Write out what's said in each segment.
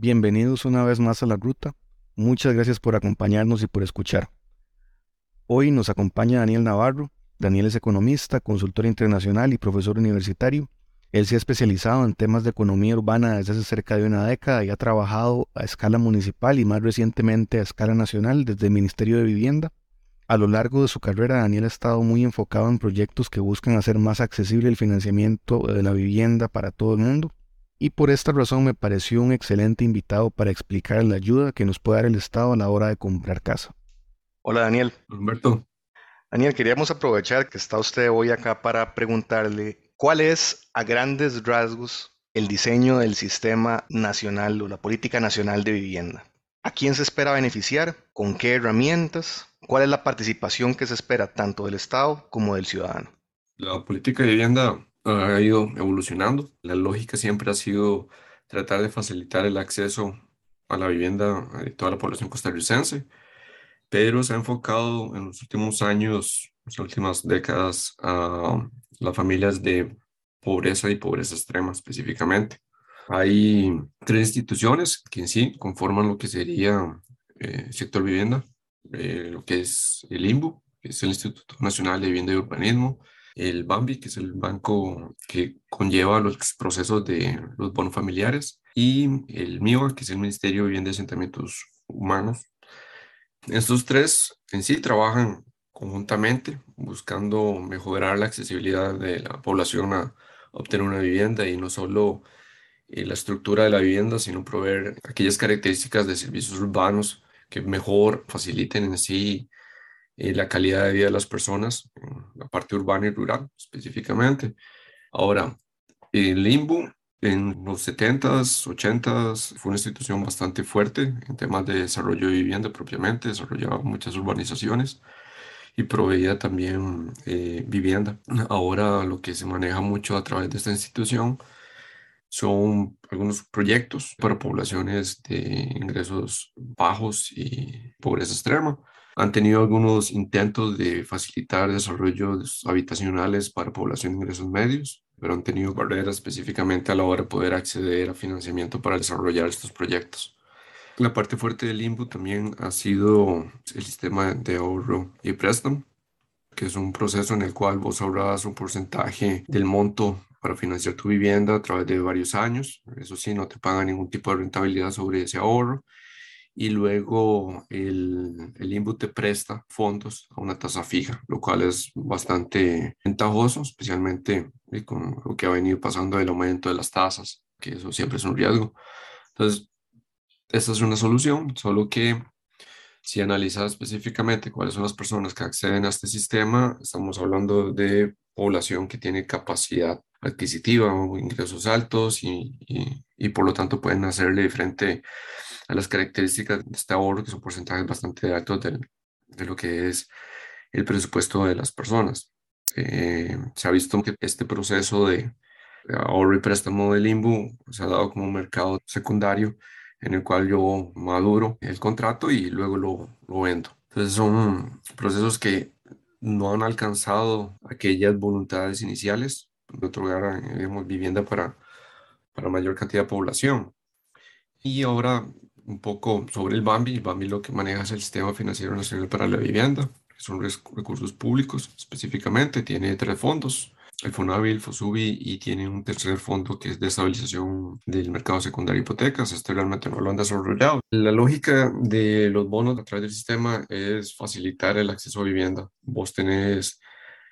Bienvenidos una vez más a la ruta. Muchas gracias por acompañarnos y por escuchar. Hoy nos acompaña Daniel Navarro. Daniel es economista, consultor internacional y profesor universitario. Él se ha especializado en temas de economía urbana desde hace cerca de una década y ha trabajado a escala municipal y más recientemente a escala nacional desde el Ministerio de Vivienda. A lo largo de su carrera, Daniel ha estado muy enfocado en proyectos que buscan hacer más accesible el financiamiento de la vivienda para todo el mundo y por esta razón me pareció un excelente invitado para explicar la ayuda que nos puede dar el Estado a la hora de comprar casa. Hola Daniel. Humberto. Daniel, queríamos aprovechar que está usted hoy acá para preguntarle cuál es a grandes rasgos el diseño del sistema nacional o la política nacional de vivienda. ¿A quién se espera beneficiar? ¿Con qué herramientas? ¿Cuál es la participación que se espera tanto del Estado como del ciudadano? La política de vivienda ha ido evolucionando. La lógica siempre ha sido tratar de facilitar el acceso a la vivienda de toda la población costarricense, pero se ha enfocado en los últimos años, las últimas décadas, a las familias de pobreza y pobreza extrema específicamente. Hay tres instituciones que en sí conforman lo que sería el eh, sector vivienda, eh, lo que es el INBU, que es el Instituto Nacional de Vivienda y Urbanismo, el BAMBI, que es el banco que conlleva los procesos de los bonos familiares, y el MIOA, que es el Ministerio de Vivienda y Asentamientos Humanos. Estos tres en sí trabajan conjuntamente buscando mejorar la accesibilidad de la población a obtener una vivienda y no solo eh, la estructura de la vivienda, sino proveer aquellas características de servicios urbanos que mejor faciliten en sí eh, la calidad de vida de las personas, la parte urbana y rural específicamente. Ahora, el Limbo en los 70s, 80s fue una institución bastante fuerte en temas de desarrollo de vivienda propiamente, desarrollaba muchas urbanizaciones y proveía también eh, vivienda. Ahora lo que se maneja mucho a través de esta institución son algunos proyectos para poblaciones de ingresos bajos y pobreza extrema han tenido algunos intentos de facilitar desarrollos habitacionales para población de ingresos medios, pero han tenido barreras específicamente a la hora de poder acceder a financiamiento para desarrollar estos proyectos. La parte fuerte del INBU también ha sido el sistema de ahorro y préstamo, que es un proceso en el cual vos ahorras un porcentaje del monto para financiar tu vivienda a través de varios años. Eso sí, no te paga ningún tipo de rentabilidad sobre ese ahorro y luego el, el INBU te presta fondos a una tasa fija, lo cual es bastante ventajoso, especialmente con lo que ha venido pasando el aumento de las tasas, que eso siempre es un riesgo. Entonces, esta es una solución, solo que si analizas específicamente cuáles son las personas que acceden a este sistema, estamos hablando de población que tiene capacidad adquisitiva o ingresos altos y, y, por lo tanto pueden hacerle frente a las características de este ahorro, que son porcentajes bastante altos de lo que es el presupuesto de las personas. Eh, se ha visto que este proceso de ahorro y préstamo del INBU se ha dado como un mercado secundario en el cual yo maduro el contrato y luego lo, lo vendo. Entonces son procesos que no han alcanzado aquellas voluntades iniciales de otorgar digamos, vivienda para, para mayor cantidad de población. Y ahora un poco sobre el BAMBI. El BAMBI lo que maneja es el Sistema Financiero Nacional para la Vivienda, que son recursos públicos específicamente. Tiene tres fondos, el FONAVI, el FOSUBI y tiene un tercer fondo que es de estabilización del mercado secundario de hipotecas. Este realmente no lo han desarrollado. La lógica de los bonos a través del sistema es facilitar el acceso a vivienda. Vos tenés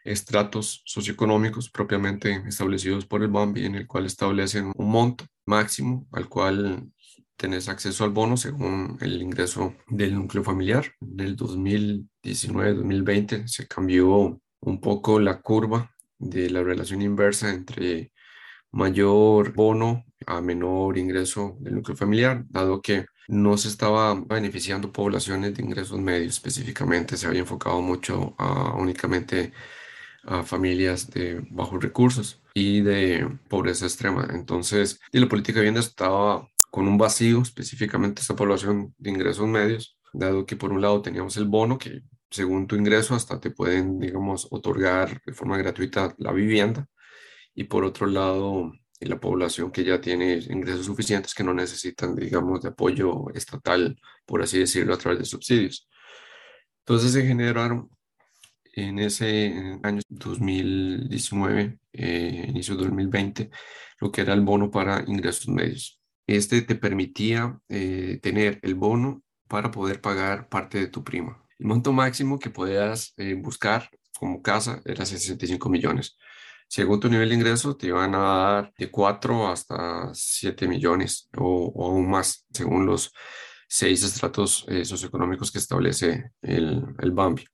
estratos socioeconómicos propiamente establecidos por el BAMBI en el cual establecen un monto máximo al cual tenés acceso al bono según el ingreso del núcleo familiar. En el 2019-2020 se cambió un poco la curva de la relación inversa entre mayor bono a menor ingreso del núcleo familiar, dado que no se estaba beneficiando poblaciones de ingresos medios específicamente, se había enfocado mucho a, únicamente a familias de bajos recursos y de pobreza extrema. Entonces, y la política de vivienda estaba con un vacío, específicamente esta población de ingresos medios, dado que por un lado teníamos el bono que según tu ingreso hasta te pueden, digamos, otorgar de forma gratuita la vivienda y por otro lado la población que ya tiene ingresos suficientes que no necesitan, digamos, de apoyo estatal, por así decirlo, a través de subsidios. Entonces se generaron en ese año 2019, eh, inicio de 2020, lo que era el bono para ingresos medios. Este te permitía eh, tener el bono para poder pagar parte de tu prima. El monto máximo que podías eh, buscar como casa era 65 millones. Según tu nivel de ingreso, te iban a dar de 4 hasta 7 millones o, aún más, según los seis estratos socioeconómicos que establece el, el BAMBI.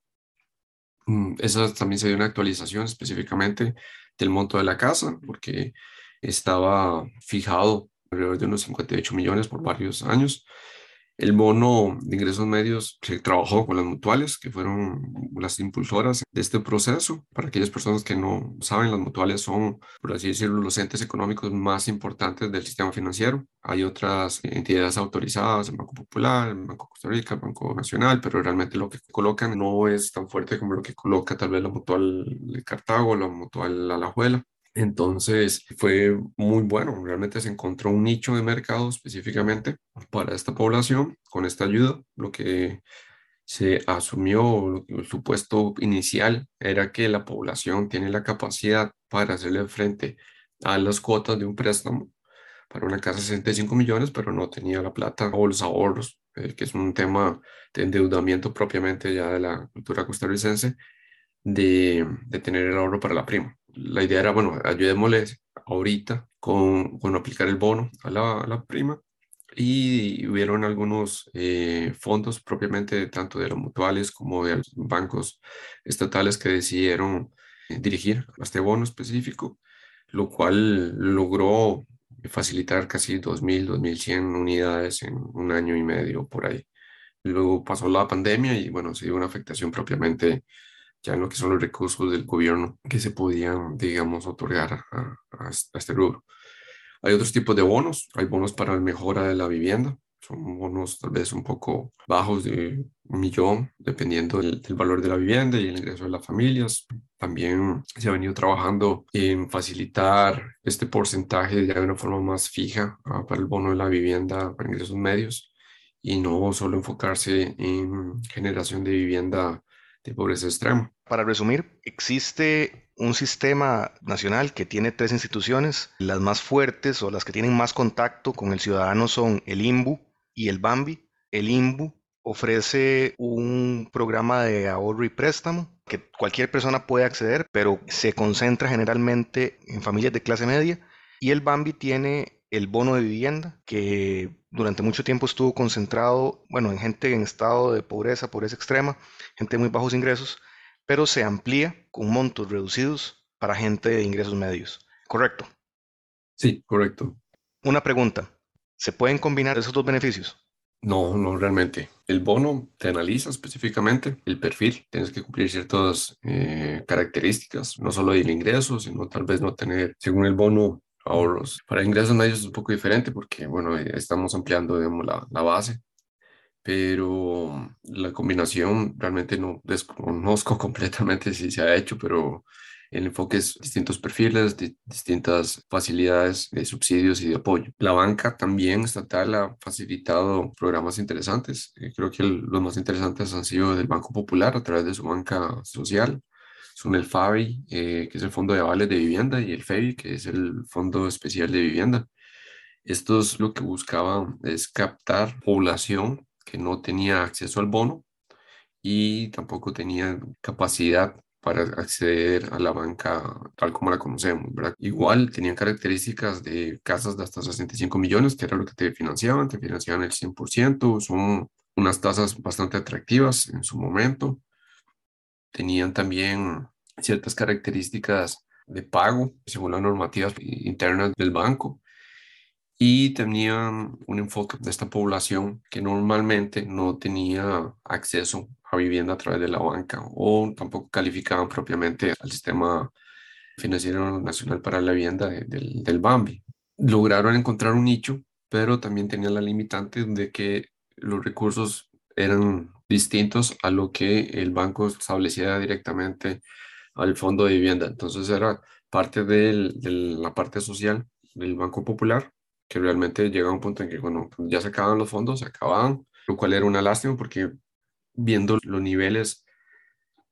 Mm, esa también se dio una actualización específicamente del monto de la casa, porque estaba fijado alrededor de unos 58 millones por varios años el bono de ingresos medios se trabajó con las mutuales, que fueron las impulsoras de este proceso. Para aquellas personas que no saben, las mutuales son, por así decirlo, los entes económicos más importantes del sistema financiero. Hay otras entidades autorizadas, el Banco Popular, el Banco Costa Rica, el Banco Nacional, pero realmente lo que colocan no es tan fuerte como lo que coloca tal vez la mutual de Cartago la mutual Alajuela. Entonces fue muy bueno, realmente se encontró un nicho de mercado específicamente para esta población con esta ayuda. Lo que se asumió, el supuesto inicial era que la población tiene la capacidad para hacerle frente a las cuotas de un préstamo para una casa de 65 millones, pero no tenía la plata o los ahorros, eh, que es un tema de endeudamiento propiamente ya de la cultura costarricense, de, de tener el ahorro para la prima la idea era, bueno, ayudémosles ahorita con, con aplicar el bono a la, prima y hubieron algunos eh, fondos propiamente tanto de los mutuales como de los bancos estatales que decidieron eh, dirigir a este bono específico, lo cual logró facilitar casi 2.000, 2.100 unidades en un año y medio por ahí. Luego pasó la pandemia y bueno, se dio una afectación propiamente ya lo que son los recursos del gobierno que se podían, digamos, otorgar a, este rubro. Hay otros tipos de bonos, hay bonos para la mejora de la vivienda, son bonos tal vez un poco bajos de un millón, dependiendo del, valor de la vivienda y el ingreso de las familias. También se ha venido trabajando en facilitar este porcentaje ya de una forma más fija ah, para el bono de la vivienda para ingresos medios y no solo enfocarse en generación de vivienda de pobreza extrema. Para resumir, existe un sistema nacional que tiene tres instituciones. Las más fuertes o las que tienen más contacto con el ciudadano son el INBU y el BAMBI. El INBU ofrece un programa de ahorro y préstamo que cualquier persona puede acceder, pero se concentra generalmente en familias de clase media. Y el BAMBI tiene el bono de vivienda, que durante mucho tiempo estuvo concentrado, bueno, en gente en estado de pobreza, pobreza extrema, gente de muy bajos ingresos, pero se amplía con montos reducidos para gente de ingresos medios. ¿Correcto? Sí, correcto. Una pregunta. ¿Se pueden combinar esos dos beneficios? No, no realmente. El bono te analiza específicamente el perfil. Tienes que cumplir ciertas eh, características, no solo del ingreso, sino tal vez no tener, según el bono, ahorros. Para ingresos medios es un poco diferente porque, bueno, eh, estamos ampliando, digamos, la, la base pero la combinación realmente no desconozco completamente si se ha hecho, pero el enfoque es distintos perfiles, distintas facilidades de subsidios y de apoyo. La banca también estatal ha facilitado programas interesantes. Eh, creo que los más interesantes han sido del Banco Popular a través de su banca social. Son el FABI, eh, que es el Fondo de Avales de Vivienda, y el FEBI, que es el Fondo Especial de Vivienda. Estos lo que buscaban es captar población que no tenía acceso al bono y tampoco tenía capacidad para acceder a la banca tal como la conocemos, ¿verdad? Igual tenían características de casas de hasta 65 millones, que era lo que te financiaban, te financiaban el 100%, son unas tasas bastante atractivas en su momento. Tenían también ciertas características de pago según las normativas internas del banco y tenían un enfoque de esta población que normalmente no tenía acceso a vivienda a través de la banca o tampoco calificaban propiamente al sistema financiero nacional para la vivienda del, BAMBI. Lograron encontrar un nicho, pero también tenían la limitante de que los recursos eran distintos a lo que el banco establecía directamente al fondo de vivienda. Entonces era parte de la parte social del Banco Popular, que realmente llega a un punto en que, bueno, ya se acaban los fondos, se acababan, lo cual era una lástima porque viendo los niveles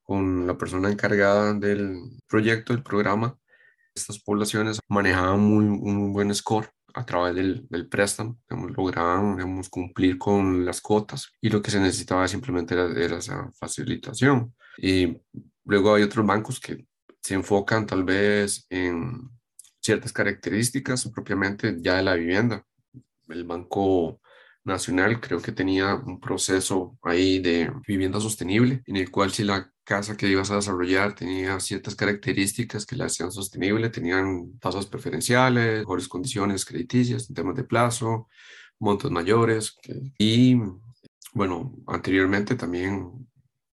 con la persona encargada del proyecto, del programa, estas poblaciones manejaban muy, un buen score a través del, préstamo, lograban digamos, cumplir con las cuotas y lo que se necesitaba simplemente era esa facilitación. Y luego hay otros bancos que se enfocan tal vez en ciertas características propiamente ya de la vivienda. El Banco Nacional creo que tenía un proceso ahí de vivienda sostenible, en el cual si la casa que ibas a desarrollar tenía ciertas características que la hacían sostenible, tenían tasas preferenciales, mejores condiciones crediticias en temas de plazo, montos mayores. Y bueno, anteriormente también,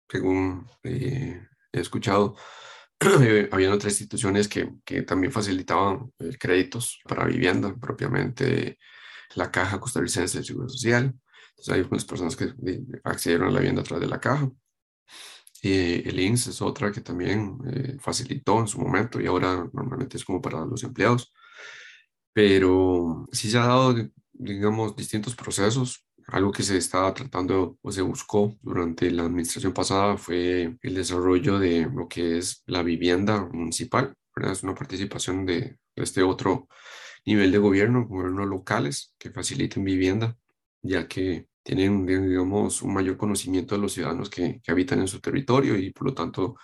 según eh, he escuchado, habían otras instituciones que, que también facilitaban eh, créditos para vivienda, propiamente la Caja Costarricense del Seguro Social. Entonces hay algunas personas que accedieron a la vivienda a través de la caja. y el INSS es otra que también eh, facilitó en su momento y ahora normalmente es como para los empleados. Pero sí se ha dado, digamos, distintos procesos. Algo que se estaba tratando o se buscó durante la administración pasada fue el desarrollo de lo que es la vivienda municipal. ¿verdad? Es una participación de este otro nivel de gobierno, gobiernos locales que faciliten vivienda, ya que tienen, digamos, un mayor conocimiento de los ciudadanos que, que habitan en su territorio y por lo tanto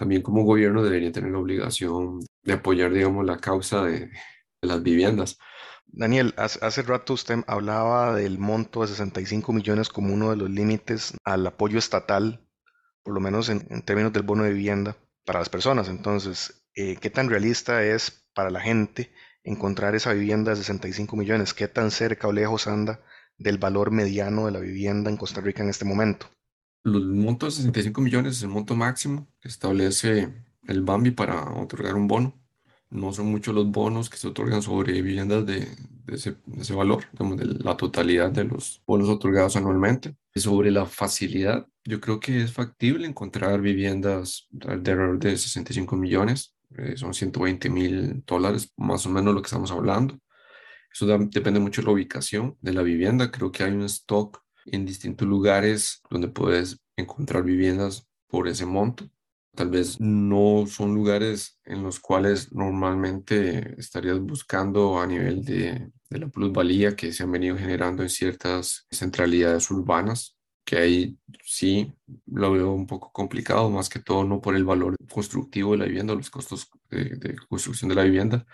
también como gobierno debería tener la obligación de apoyar, digamos, la causa de, las viviendas. Daniel, hace, rato usted hablaba del monto de 65 millones como uno de los límites al apoyo estatal, por lo menos en, en términos del bono de vivienda para las personas. Entonces, eh, ¿qué tan realista es para la gente encontrar esa vivienda de 65 millones. ¿Qué tan cerca o lejos anda del valor mediano de la vivienda en Costa Rica en este momento? Los montos de 65 millones es el monto máximo que establece el BAMBI para otorgar un bono. No son muchos los bonos que se otorgan sobre viviendas de, ese, valor, digamos, de la totalidad de los bonos otorgados anualmente. Sobre la facilidad, yo creo que es factible encontrar viviendas de alrededor de 65 millones eh, son 120 mil dólares, más o menos lo que estamos hablando. Eso depende mucho de la ubicación de la vivienda. Creo que hay un stock en distintos lugares donde puedes encontrar viviendas por ese monto. Tal vez no son lugares en los cuales normalmente estarías buscando a nivel de, de la plusvalía que se han venido generando en ciertas centralidades urbanas que ahí sí lo veo un poco complicado, más que todo no por el valor constructivo de la vivienda, los costos de, construcción de la vivienda,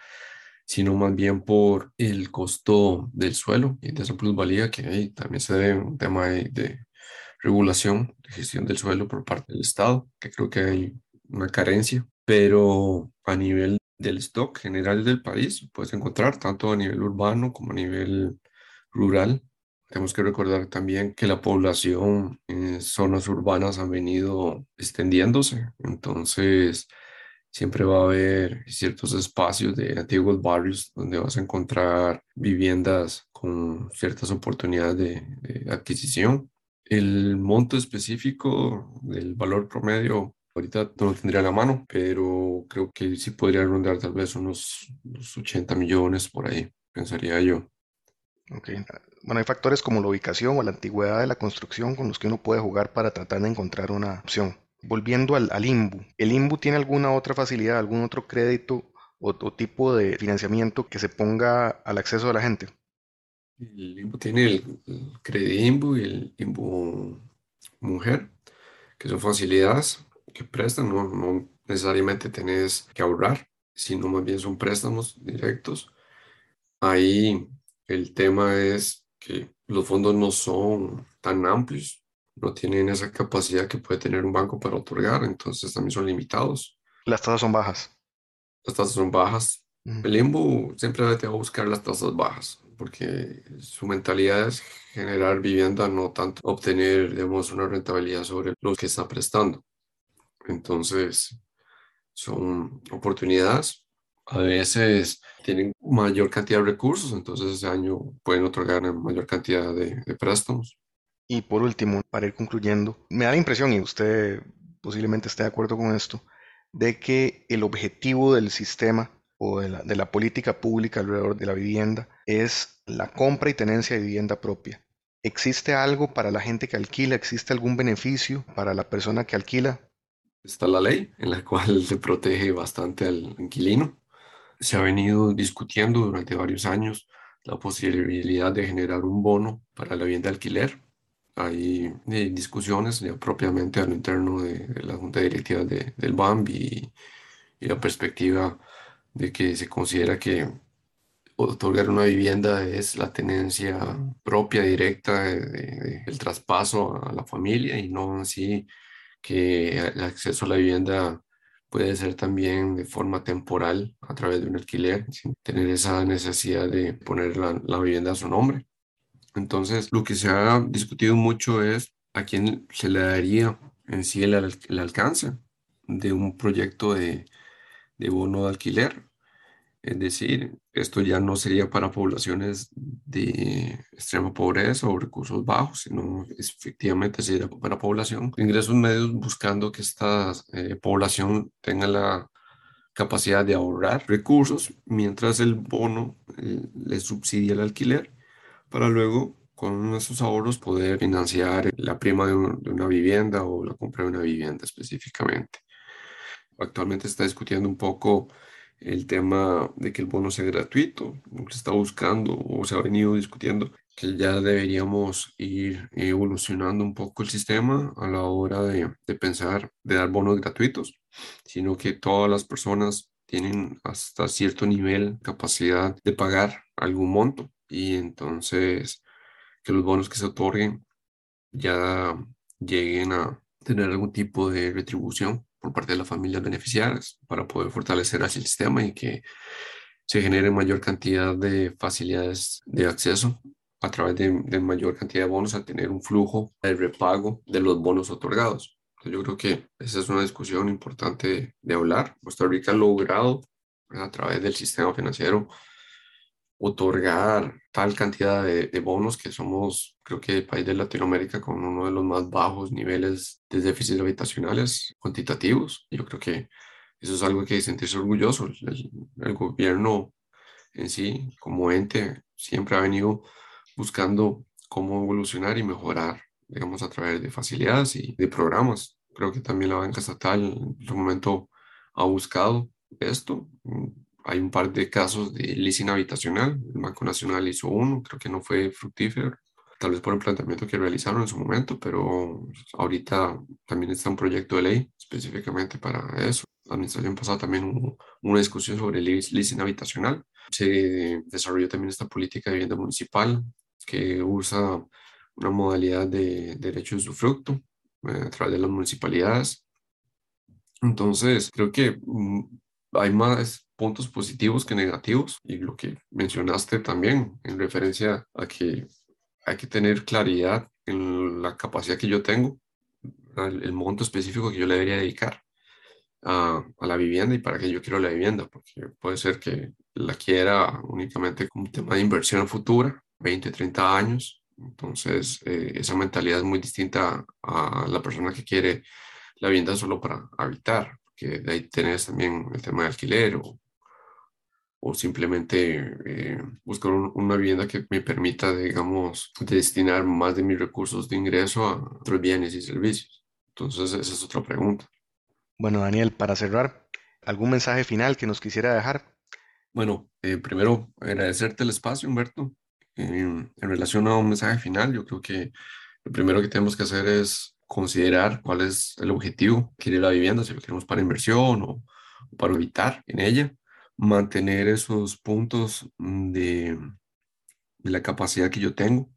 sino más bien por el costo del suelo y de esa plusvalía que ahí también se debe un tema de, de regulación, de gestión del suelo por parte del Estado, que creo que hay una carencia, pero a nivel del stock general del país puedes encontrar tanto a nivel urbano como a nivel rural tenemos que recordar también que la población en zonas urbanas ha venido extendiéndose, entonces siempre va a haber ciertos espacios de antiguos barrios donde vas a encontrar viviendas con ciertas oportunidades de, adquisición. El monto específico del valor promedio ahorita no lo tendría a la mano, pero creo que sí podría rondar tal vez unos, unos 80 millones por ahí, pensaría yo. Okay. Bueno, hay factores como la ubicación o la antigüedad de la construcción con los que uno puede jugar para tratar de encontrar una opción. Volviendo al, al IMBU, ¿el IMBU tiene alguna otra facilidad, algún otro crédito o, tipo de financiamiento que se ponga al acceso de la gente? El IMBU tiene el, el IMBU y el IMBU Mujer, que son facilidades que prestan, no, no necesariamente tenés que ahorrar, sino más bien son préstamos directos. Ahí el tema es que los fondos no son tan amplios, no tienen esa capacidad que puede tener un banco para otorgar, entonces también son limitados. Las tasas son bajas. Las tasas son bajas. El limbo siempre te va a buscar las tasas bajas, porque su mentalidad es generar vivienda, no tanto obtener, digamos, una rentabilidad sobre lo que está prestando. Entonces, son oportunidades a veces tienen mayor cantidad de recursos, entonces ese año pueden otorgar mayor cantidad de, préstamos. Y por último, para ir concluyendo, me da la impresión, y usted posiblemente esté de acuerdo con esto, de que el objetivo del sistema o de la, de la política pública alrededor de la vivienda es la compra y tenencia de vivienda propia. ¿Existe algo para la gente que alquila? ¿Existe algún beneficio para la persona que alquila? Está la ley en la cual se protege bastante al inquilino. Se ha venido discutiendo durante varios años la posibilidad de generar un bono para la vivienda de alquiler. Hay eh, discusiones ya propiamente a lo interno de, la Junta Directiva de, del BAMB y, la perspectiva de que se considera que otorgar una vivienda es la tenencia propia, directa del traspaso a la familia y no así que el acceso a la vivienda puede ser también de forma temporal a través de un alquiler, sin tener esa necesidad de poner la, vivienda a su nombre. Entonces, lo que se ha discutido mucho es a quién se le daría en sí el, el alcance de un proyecto de, de bono de alquiler. Es decir, esto ya no sería para poblaciones de extrema pobreza o recursos bajos, sino efectivamente sería para población de ingresos medios buscando que esta eh, población tenga la capacidad de ahorrar recursos mientras el bono eh, le subsidia el alquiler para luego con esos ahorros poder financiar la prima de una vivienda o la compra de una vivienda específicamente. Actualmente está discutiendo un poco el tema de que el bono sea gratuito, se está buscando o se ha venido discutiendo que ya deberíamos ir evolucionando un poco el sistema a la hora de, de pensar de dar bonos gratuitos, sino que todas las personas tienen hasta cierto nivel capacidad de pagar algún monto. Y entonces que los bonos que se otorguen ya lleguen a tener algún tipo de retribución por parte de las familias beneficiarias para poder fortalecer el sistema y que se genere mayor cantidad de facilidades de acceso a través de, mayor cantidad de bonos a tener un flujo de repago de los bonos otorgados. yo creo que esa es una discusión importante de hablar. Costa Rica ha logrado a través del sistema financiero otorgar tal cantidad de, bonos que somos, creo que, el país de Latinoamérica con uno de los más bajos niveles de déficit habitacionales cuantitativos. Yo creo que eso es algo que sentirse orgulloso. El, el gobierno en sí, como ente, siempre ha venido buscando cómo evolucionar y mejorar, digamos, a través de facilidades y de programas. Creo que también la banca estatal en su momento ha buscado esto hay un par de casos de leasing habitacional. El Banco Nacional hizo uno, creo que no fue fructífero, tal vez por el planteamiento que realizaron en su momento, pero ahorita también está un proyecto de ley específicamente para eso. La administración pasada también hubo una discusión sobre el leasing habitacional. Se desarrolló también esta política de vivienda municipal que usa una modalidad de derecho de usufructo eh, a través de las municipalidades. Entonces, creo que mm, hay más puntos positivos que negativos y lo que mencionaste también en referencia a que hay que tener claridad en la capacidad que yo tengo, el, monto específico que yo le debería dedicar a, a, la vivienda y para qué yo quiero la vivienda, porque puede ser que la quiera únicamente como tema de inversión futura, 20, 30 años, entonces eh, esa mentalidad es muy distinta a la persona que quiere la vivienda solo para habitar, que de ahí tenés también el tema de alquiler o o simplemente eh, buscar una vivienda que me permita, digamos, destinar más de mis recursos de ingreso a otros bienes y servicios. Entonces, esa es otra pregunta. Bueno, Daniel, para cerrar, ¿algún mensaje final que nos quisiera dejar? Bueno, eh, primero agradecerte el espacio, Humberto. en relación a un mensaje final, yo creo que lo primero que tenemos que hacer es considerar cuál es el objetivo que quiere la vivienda, si lo queremos para inversión o para habitar en ella mantener esos puntos mm, de, la capacidad que yo tengo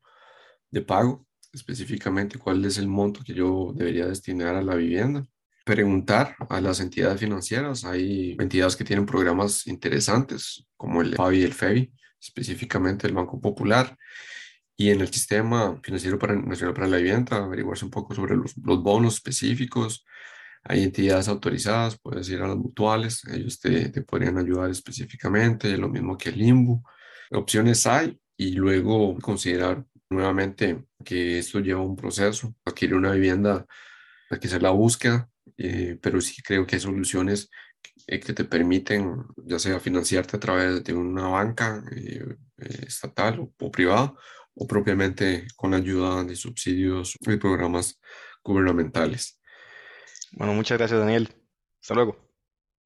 de pago, específicamente cuál es el monto que yo debería destinar a la vivienda. Preguntar a las entidades financieras, hay entidades que tienen programas interesantes como el FABI y el FEBI, específicamente el Banco Popular, y en el sistema financiero para, nacional para la vivienda, averiguarse un poco sobre los bonos específicos, hay entidades autorizadas, puedes ir a las mutuales, ellos te, te podrían ayudar específicamente, lo mismo que el limbo. Opciones hay y luego considerar nuevamente que esto lleva un proceso, adquirir una vivienda, hay que hacer la búsqueda, eh, pero sí creo que hay soluciones que te permiten ya sea financiarte a través de una banca eh, eh, estatal o, o privada o propiamente con la ayuda de subsidios y programas gubernamentales. Bueno, muchas gracias Daniel. Hasta luego.